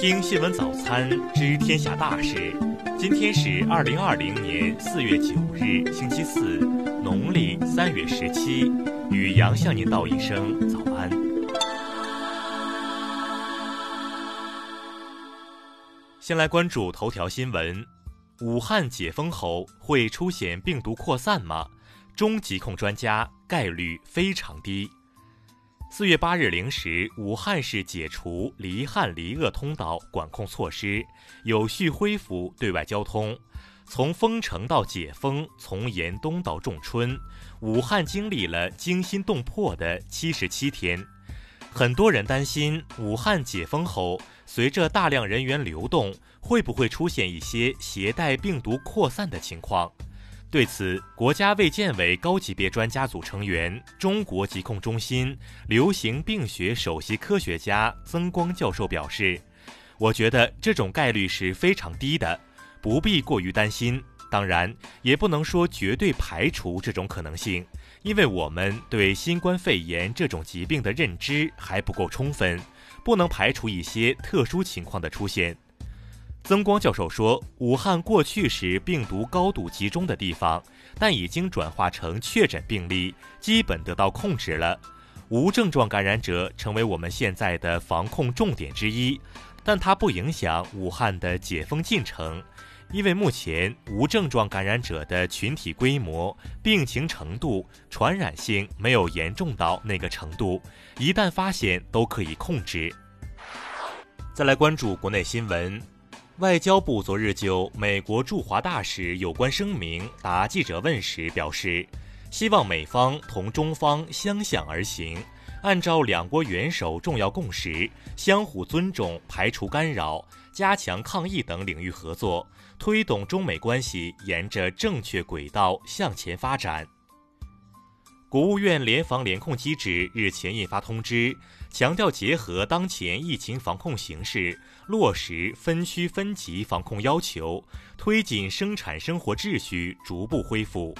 听新闻早餐知天下大事。今天是二零二零年四月九日，星期四，农历三月十七。雨阳向您道一声早安。先来关注头条新闻：武汉解封后会出现病毒扩散吗？中疾控专家概率非常低。四月八日零时，武汉市解除离汉离鄂通道管控措施，有序恢复对外交通。从封城到解封，从严冬到仲春，武汉经历了惊心动魄的七十七天。很多人担心，武汉解封后，随着大量人员流动，会不会出现一些携带病毒扩散的情况？对此，国家卫健委高级别专家组成员、中国疾控中心流行病学首席科学家曾光教授表示：“我觉得这种概率是非常低的，不必过于担心。当然，也不能说绝对排除这种可能性，因为我们对新冠肺炎这种疾病的认知还不够充分，不能排除一些特殊情况的出现。”曾光教授说：“武汉过去是病毒高度集中的地方，但已经转化成确诊病例，基本得到控制了。无症状感染者成为我们现在的防控重点之一，但它不影响武汉的解封进程，因为目前无症状感染者的群体规模、病情程度、传染性没有严重到那个程度，一旦发现都可以控制。”再来关注国内新闻。外交部昨日就美国驻华大使有关声明答记者问时表示，希望美方同中方相向而行，按照两国元首重要共识，相互尊重、排除干扰、加强抗疫等领域合作，推动中美关系沿着正确轨道向前发展。国务院联防联控机制日前印发通知。强调结合当前疫情防控形势，落实分区分级防控要求，推进生产生活秩序逐步恢复。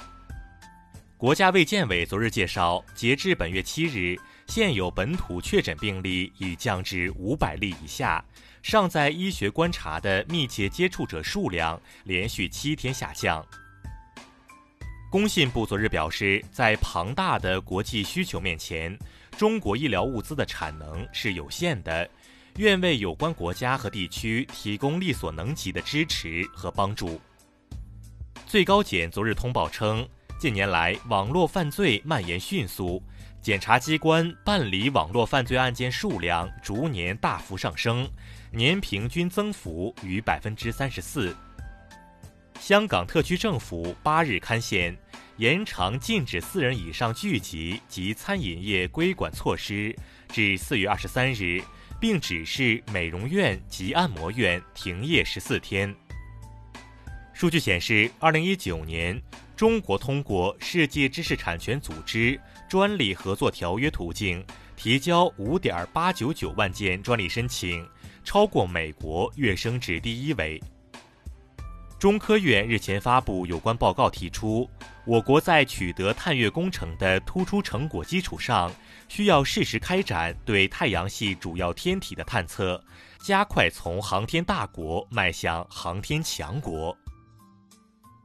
国家卫健委昨日介绍，截至本月七日，现有本土确诊病例已降至五百例以下，尚在医学观察的密切接触者数量连续七天下降。工信部昨日表示，在庞大的国际需求面前。中国医疗物资的产能是有限的，愿为有关国家和地区提供力所能及的支持和帮助。最高检昨日通报称，近年来网络犯罪蔓延迅速，检察机关办理网络犯罪案件数量逐年大幅上升，年平均增幅逾百分之三十四。香港特区政府八日刊宪。延长禁止四人以上聚集及餐饮业规管措施至四月二十三日，并指示美容院及按摩院停业十四天。数据显示，二零一九年，中国通过世界知识产权组织专利合作条约途径提交五点八九九万件专利申请，超过美国，跃升至第一位。中科院日前发布有关报告，提出，我国在取得探月工程的突出成果基础上，需要适时开展对太阳系主要天体的探测，加快从航天大国迈向航天强国。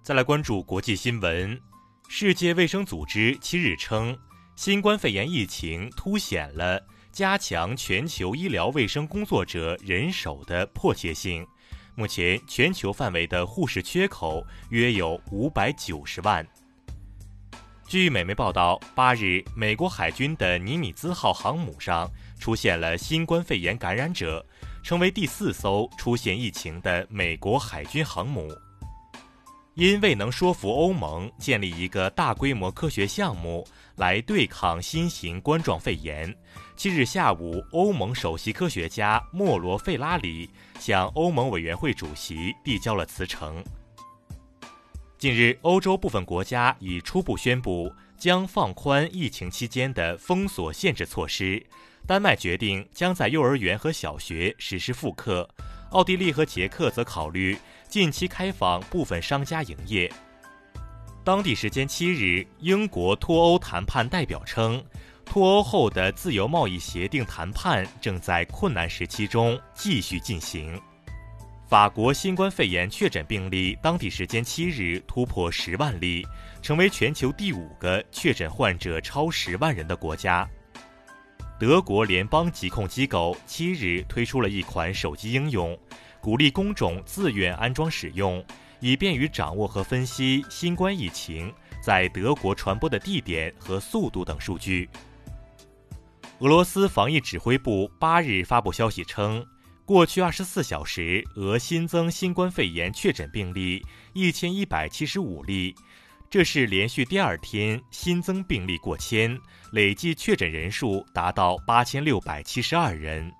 再来关注国际新闻，世界卫生组织七日称，新冠肺炎疫情凸显了加强全球医疗卫生工作者人手的迫切性。目前，全球范围的护士缺口约有五百九十万。据美媒报道，八日，美国海军的尼米兹号航母上出现了新冠肺炎感染者，成为第四艘出现疫情的美国海军航母。因未能说服欧盟建立一个大规模科学项目来对抗新型冠状肺炎，七日下午，欧盟首席科学家莫罗费拉里向欧盟委员会主席递交了辞呈。近日，欧洲部分国家已初步宣布将放宽疫情期间的封锁限制措施。丹麦决定将在幼儿园和小学实施复课，奥地利和捷克则考虑。近期开放部分商家营业。当地时间七日，英国脱欧谈判代表称，脱欧后的自由贸易协定谈判正在困难时期中继续进行。法国新冠肺炎确诊病例当地时间七日突破十万例，成为全球第五个确诊患者超十万人的国家。德国联邦疾控机构七日推出了一款手机应用，鼓励工种自愿安装使用，以便于掌握和分析新冠疫情在德国传播的地点和速度等数据。俄罗斯防疫指挥部八日发布消息称。过去二十四小时，俄新增新冠肺炎确诊病例一千一百七十五例，这是连续第二天新增病例过千，累计确诊人数达到八千六百七十二人。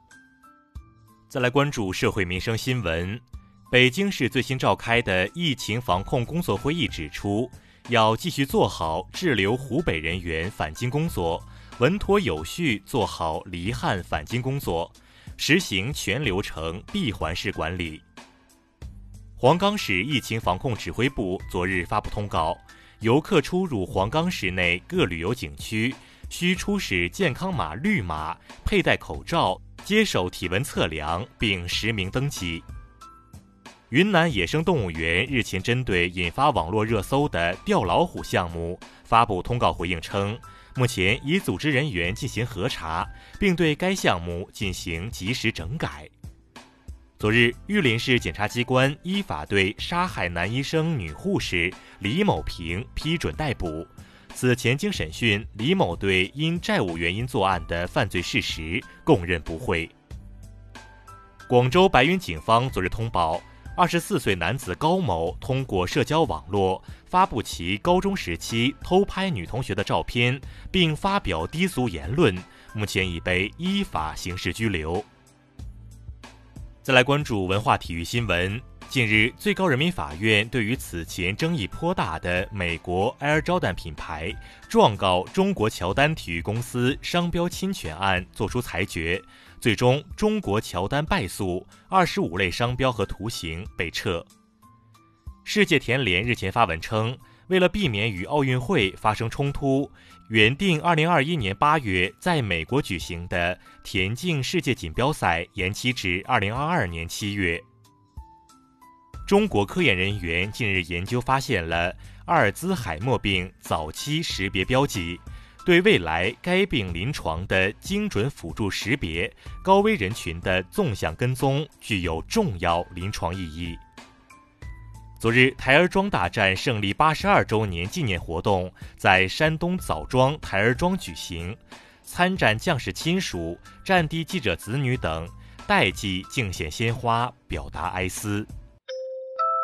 再来关注社会民生新闻，北京市最新召开的疫情防控工作会议指出，要继续做好滞留湖北人员返京工作，稳妥有序做好离汉返京工作。实行全流程闭环式管理。黄冈市疫情防控指挥部昨日发布通告，游客出入黄冈市内各旅游景区需出示健康码绿码、佩戴口罩、接受体温测量并实名登记。云南野生动物园日前针对引发网络热搜的钓老虎项目发布通告回应称。目前已组织人员进行核查，并对该项目进行及时整改。昨日，玉林市检察机关依法对杀害男医生女护士李某平批准逮捕。此前经审讯，李某对因债务原因作案的犯罪事实供认不讳。广州白云警方昨日通报。二十四岁男子高某通过社交网络发布其高中时期偷拍女同学的照片，并发表低俗言论，目前已被依法刑事拘留。再来关注文化体育新闻。近日，最高人民法院对于此前争议颇大的美国 Air Jordan 品牌状告中国乔丹体育公司商标侵权案作出裁决。最终，中国乔丹败诉，二十五类商标和图形被撤。世界田联日前发文称，为了避免与奥运会发生冲突，原定二零二一年八月在美国举行的田径世界锦标赛延期至二零二二年七月。中国科研人员近日研究发现了阿尔兹海默病早期识别标记。对未来该病临床的精准辅助识别、高危人群的纵向跟踪具有重要临床意义。昨日，台儿庄大战胜利八十二周年纪念活动在山东枣庄台儿庄举行，参战将士亲属、战地记者子女等代际敬献鲜花，表达哀思。